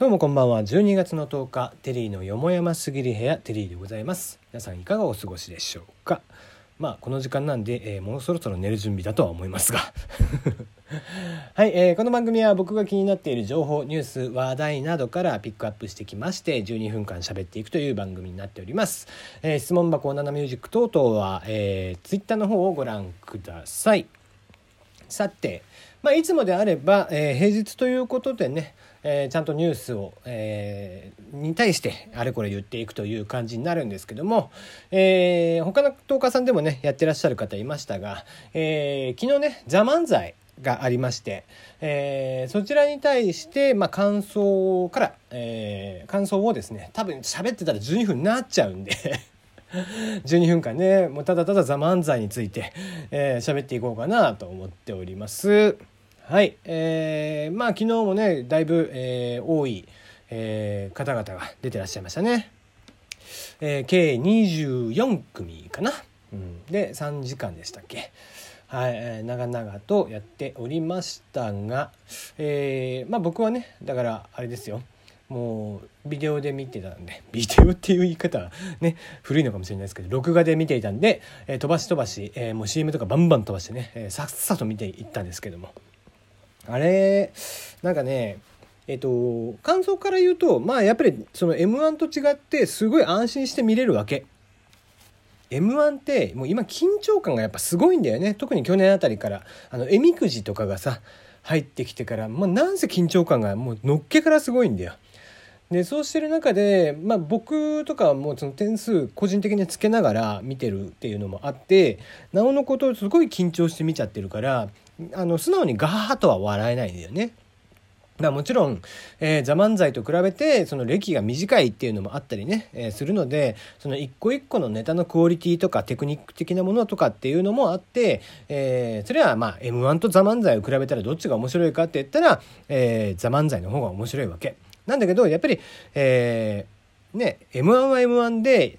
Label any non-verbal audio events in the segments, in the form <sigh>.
どうもこんばんは。12月の10日テリーのよもやますぎる部屋テリーでございます。皆さんいかがお過ごしでしょうか？まあこの時間なんで、えー、もうそろそろ寝る準備だとは思いますが。<laughs> はい、えー、この番組は僕が気になっている情報ニュース話題などからピックアップしてきまして12分間喋っていくという番組になっております、えー、質問箱ナナミュージック等々は、えー、ツイッターの方をご覧ください。さて、まあ、いつもであれば、えー、平日ということでねえー、ちゃんとニュースを、えー、に対してあれこれ言っていくという感じになるんですけども、えー、他のトーカーさんでもねやってらっしゃる方いましたが、えー、昨日ね「ザ漫才がありまして、えー、そちらに対して、まあ、感想から、えー、感想をですね多分喋ってたら12分になっちゃうんで <laughs> 12分間ねもうただただ「ザ漫才について喋、えー、っていこうかなと思っております。はい、えー、まあ昨日もねだいぶ、えー、多い、えー、方々が出てらっしゃいましたね。えー、計24組かな、うん、で3時間でしたっけ。はい、え、長々とやっておりましたが、えー、まあ僕はねだからあれですよもうビデオで見てたんで <laughs> ビデオっていう言い方はね古いのかもしれないですけど録画で見ていたんで、えー、飛ばし飛ばし、えー、もう CM とかバンバン飛ばしてね、えー、さっさと見ていったんですけどもあれなんかねえっと感想から言うとまあやっぱりその m 1と違ってすごい安心して見れるわけ。m 1ってもう今緊張感がやっぱすごいんだよね特に去年あたりからあのえみくじとかがさ入ってきてから、まあ、なんせ緊張感がもうのっけからすごいんだよ。でそうしてる中で、まあ、僕とかはもうその点数個人的につけながら見てるっていうのもあってなおのことすごい緊張して見ちゃってるからあの素直にガハハとは笑えないんだよね。だもちろん、えー、ザ・漫才と比べてその歴が短いっていうのもあったりね、えー、するのでその一個一個のネタのクオリティとかテクニック的なものとかっていうのもあって、えー、それはまあ m 1とザ・漫才を比べたらどっちが面白いかって言ったら、えー、ザ・漫才の方が面白いわけ。なんだけどやっぱり、えー、ね m 1は m 1で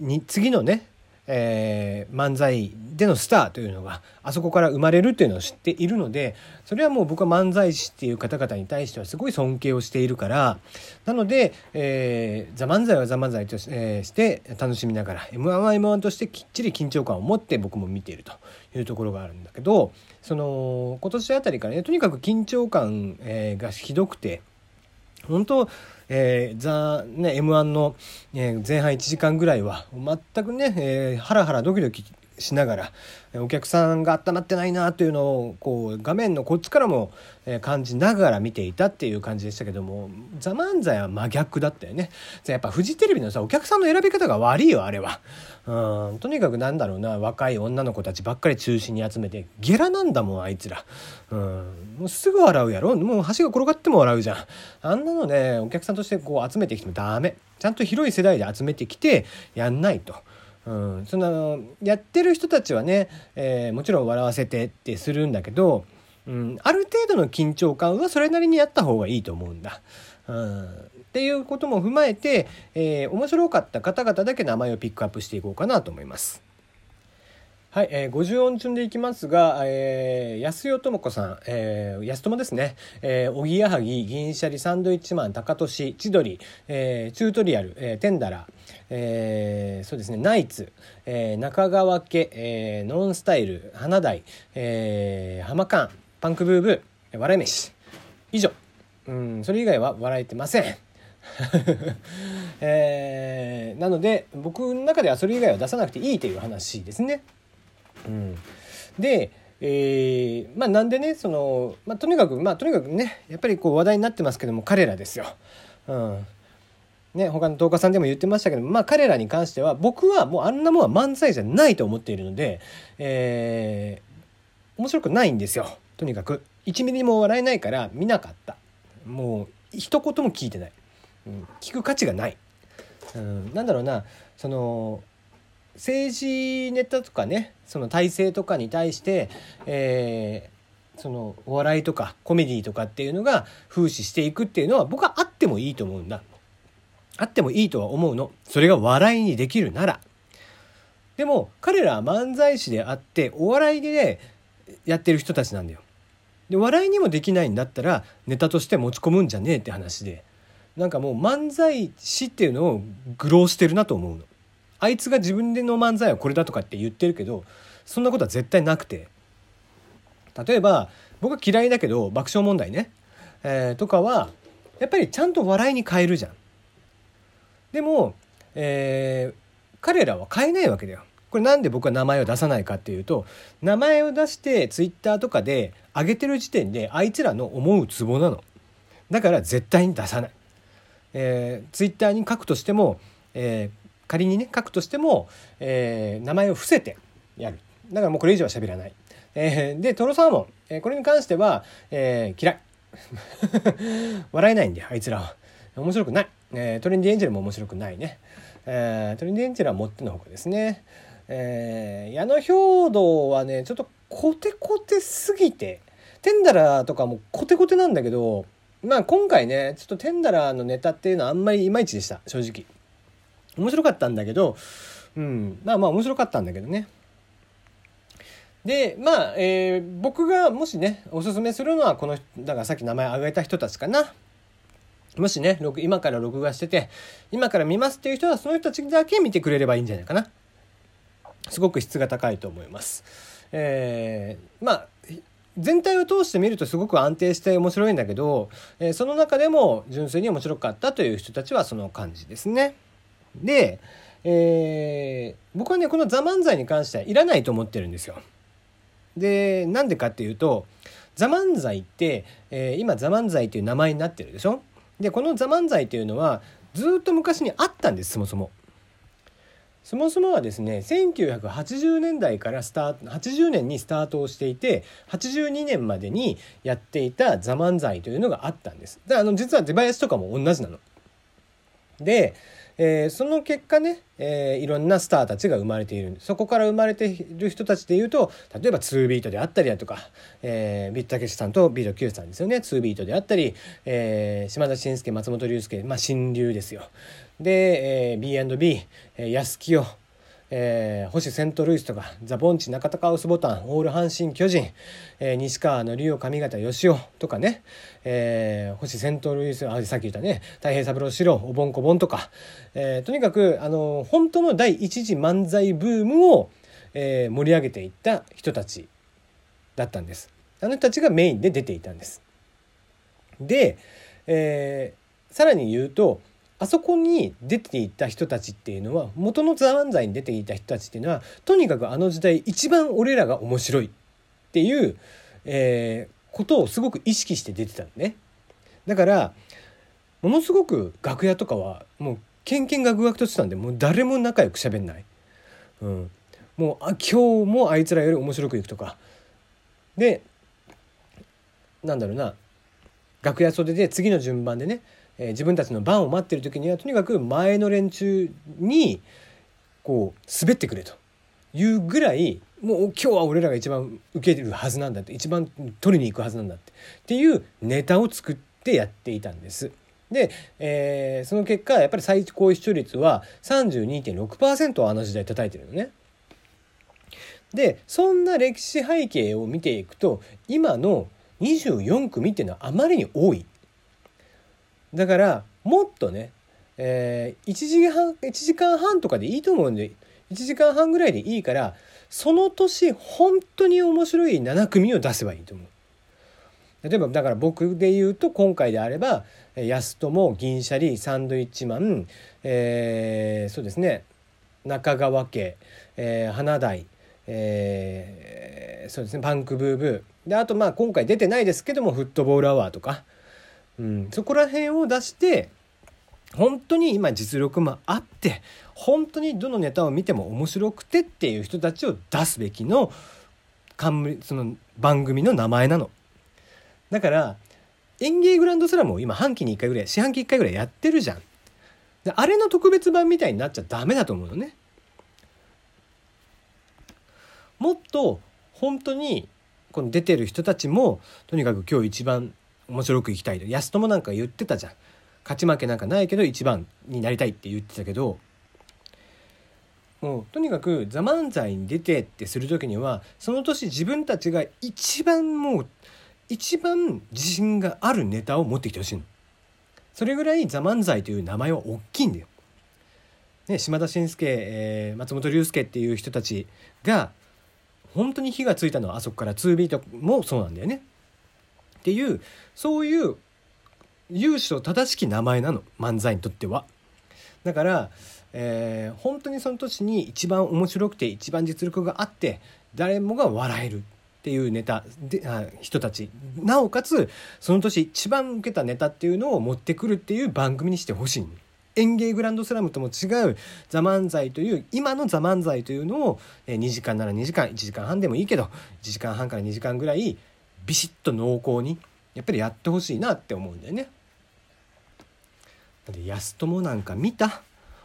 に次のねえー、漫才でのスターというのがあそこから生まれるっていうのを知っているのでそれはもう僕は漫才師っていう方々に対してはすごい尊敬をしているからなので「えー、ザ漫才はザ漫才とし,、え、して楽しみながら m 1は m 1としてきっちり緊張感を持って僕も見ているというところがあるんだけどその今年あたりからねとにかく緊張感、えー、がひどくて本当えー、ザ、ね、M1 の、えー、前半1時間ぐらいは全くね、えー、ハラハラドキドキしながらお客さんが温まってないなというのをこう画面のこっちからも感じながら見ていたっていう感じでしたけども「ザ・漫才は真逆だったよね。やっぱフジテレビのさお客さんの選び方が悪いよあれは。うんとにかくなんだろうな若い女の子たちばっかり中心に集めてゲラなんだもんあいつら。うんもうすぐ笑うやろ。もう橋が転がっても笑うじゃん。あんなのねお客さんとしてこう集めてきてもダメ。ちゃんと広い世代で集めてきてやんないと。うん、そのやってる人たちはね、えー、もちろん笑わせてってするんだけど、うん、ある程度の緊張感はそれなりにやった方がいいと思うんだ。うん、っていうことも踏まえて、えー、面白かった方々だけ名前をピックアップしていこうかなと思います。はい、えー、50音順でいきますが、えー、安代智子さん、えー、安友ですね、えー、おぎやはぎ、銀シャリ、サンドイッチマン、高俊、千鳥、えー、チュートリアル、えー、テンダラー、えー、そうですね、ナイツ、えー、中川家、えー、ノンスタイル、花大、えー、浜カン、パンクブーブー、笑い飯。以上。うん、それ以外は笑えてません。<laughs> えー、なので僕の中ではそれ以外は出さなくていいという話ですね。うん、で、えー、まあなんでねその、まあ、とにかくまあとにかくねやっぱりこう話題になってますけども彼らですよ。うんね、他の10日さんでも言ってましたけどまあ彼らに関しては僕はもうあんなもんは漫才じゃないと思っているので、えー、面白くないんですよ。とにかく。1ミリも笑えないから見なかった。もう一言も聞いてない、うん、聞く価値がない、うん、なんだろうな。その政治ネタとかねその体制とかに対して、えー、そのお笑いとかコメディとかっていうのが風刺していくっていうのは僕はあってもいいと思うんだ。あってもいいとは思うの。それが笑いにできるなら。でも彼らは漫才師であってお笑いで、ね、やってる人たちなんだよ。で笑いにもできないんだったらネタとして持ち込むんじゃねえって話で。なんかもう漫才師っていうのを愚弄してるなと思うの。あいつが自分での漫才はこれだとかって言ってるけどそんなことは絶対なくて例えば僕は嫌いだけど爆笑問題ね、えー、とかはやっぱりちゃんと笑いに変えるじゃん。でも、えー、彼らは変えないわけだよ。これなんで僕は名前を出さないかっていうと名前を出してツイッターとかで上げてる時点であいつらの思うツボなの。だから絶対に出さない。えー、ツイッターに書くとしても、えー、仮にね書くとしても、えー、名前を伏せてやる。だからもうこれ以上は喋らない。えー、でトロサーモン、えー、これに関しては、えー、嫌い笑えないんであいつらは面白くない、えー、トレンディエンジェルも面白くないね、えー、トレンディエンジェルはもってのほかですね、えー、矢野兵道はねちょっとコテコテすぎてテンダラーとかもコテコテなんだけどまあ今回ねちょっとテンダラーのネタっていうのはあんまりいまいちでした。正直。面白かったんだけどうん。まあまあ面白かったんだけどね。でまあ、えー、僕がもしねおすすめするのはこのだからさっき名前挙げた人たちかな。もしね今から録画してて今から見ますっていう人はその人たちだけ見てくれればいいんじゃないかな。すごく質が高いと思います。えー、まあ全体を通して見るとすごく安定して面白いんだけど、えー、その中でも純粋に面白かったという人たちはその感じですね。で、えー、僕はねこの「ザ漫才に関してはいらないと思ってるんですよ。でなんでかっていうと「ザ漫才って、え、今「ザ漫才っていう名前になってるでしょ？でこの「ザ漫才というのはずっと昔にあったんですそもそも。そもそもはですね1980年代からスタート80年にスタートをしていて82年までにやっていた「ザ漫才というのがあったんです。であの実は出囃子とかも同じなの。でえー、その結果ね、えー、いろんなスターたちが生まれている。そこから生まれている人たちでいうと例えば2ビートであったりだとか、えー、ビットたけしさんとビート Q さんですよね。2ビートであったり、えー、島田紳介松本龍介、まあ、新流ですよ。で、えー、B&B 安清えー、星セントルイスとかザ・ボンチ中田カウスボタンオール阪神巨人、えー、西川の竜上方義雄とかね、えー、星セントルイスあさっき言ったね太平三郎四郎おぼんこぼんとか、えー、とにかくあの本当の第一次漫才ブームを、えー、盛り上げていった人たちだったんです。あの人たちがメインで出ていたんです。で、えー、さらに言うとあそこに出ていた人たちっていうのは元の「ザ・漫才」に出ていた人たちっていうのはとにかくあの時代一番俺らが面白いっていう、えー、ことをすごく意識して出てたのね。だからものすごく楽屋とかはもうけんけんがくがくとしてたんでもう誰も仲良く喋んない。うん、もうあ今日もあいつらより面白くいくとかでなんだろうな楽屋袖で次の順番でねえー、自分たちの番を待ってる時にはとにかく前の連中にこう滑ってくれというぐらいもう今日は俺らが一番受けるはずなんだって一番取りに行くはずなんだってっていうネタを作ってやっていたんです。で、えー、その結果やっぱり最高視聴率は32.6%をあの時代叩いてるのね。でそんな歴史背景を見ていくと今の24組っていうのはあまりに多いだからもっとね、えー、1, 時半1時間半とかでいいと思うんで1時間半ぐらいでいいからその年本当に面白い7組を出せばいいと思う。例えばだから僕で言うと今回であれば安友銀シャリサンドイッチマン、えー、そうですね中川家、えー、花大、えー、そうですねパンクブーブーであとまあ今回出てないですけどもフットボールアワーとか、うん、そこら辺を出して本当に今実力もあって本当にどのネタを見ても面白くてっていう人たちを出すべきの冠その番組の名前なの。だから演芸グランドスラムを今半期に1回ぐらい四半期1回ぐらいやってるじゃん。であれの特別版みたいになっちゃダメだと思うのね。もっと本当にこの出てる人たちもとにかく今日一番面白くいきたいと安友なんか言ってたじゃん勝ち負けなんかないけど一番になりたいって言ってたけどもうとにかく「ザ漫才に出てってする時にはその年自分たちが一番もう一番自信があるネタを持ってきてほしいの。それぐらい「ザ漫才という名前は大きいんだよ。ね、島田紳介、えー、松本龍介っていう人たちが本当に火がついたのはあそこから2ビートもそうなんだよね。っていうそういう由緒正しき名前なの漫才にとっては。だから、えー、本当にその年に一番面白くて一番実力があって誰もが笑えるっていうネタであ人たちなおかつその年一番受けたネタっていうのを持ってくるっていう番組にしてほしい演芸グランドスラムとも違う「ザ漫才という今の「ザ漫才というのを2時間なら2時間1時間半でもいいけど1時間半から2時間ぐらいビシッと濃厚にやっぱりやってほしいなって思うんだよね。だって安友なんか見た？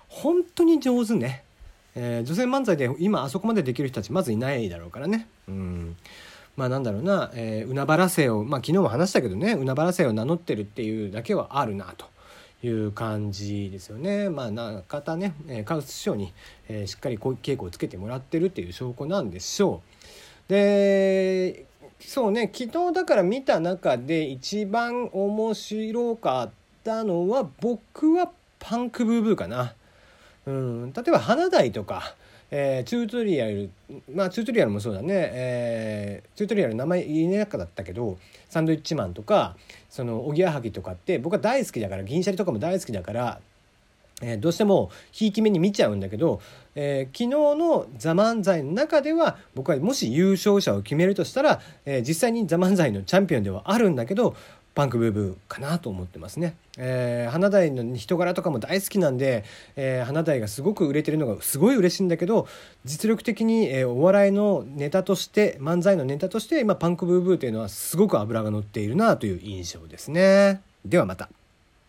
本当に上手ね。えー、女性漫才で今あそこまでできる人たちまずいないだろうからね。うんまあなんだろうな、えー、海原姓を、まあ昨日も話したけどね、海原姓を名乗ってるっていうだけはあるなと。いう感じですよね。まあ中田ね、えー、カウス師匠に、えー、しっかりこう稽古をつけてもらってるっていう証拠なんでしょう。でそうね昨日だから見た中で一番面白かったのは僕はパンクブーブーかな。うん、例えば花台とか、えー、チュートリアルまあチュートリアルもそうだね、えー、チュートリアル名前言えなかったけどサンドイッチマンとかそのおぎやはぎとかって僕は大好きだから銀シャリとかも大好きだからえー、どうしてもひいき目に見ちゃうんだけど、えー、昨日の「ザ漫才の中では僕はもし優勝者を決めるとしたら、えー、実際に「ザ漫才のチャンピオンではあるんだけどパンクブーブーかなと思ってますね。えー、花大の人柄とかも大好きなんで、えー、花大がすごく売れてるのがすごい嬉しいんだけど実力的に、えー、お笑いのネタとして漫才のネタとして今パンクブーブーというのはすごく脂が乗っているなという印象ですね。ではまた。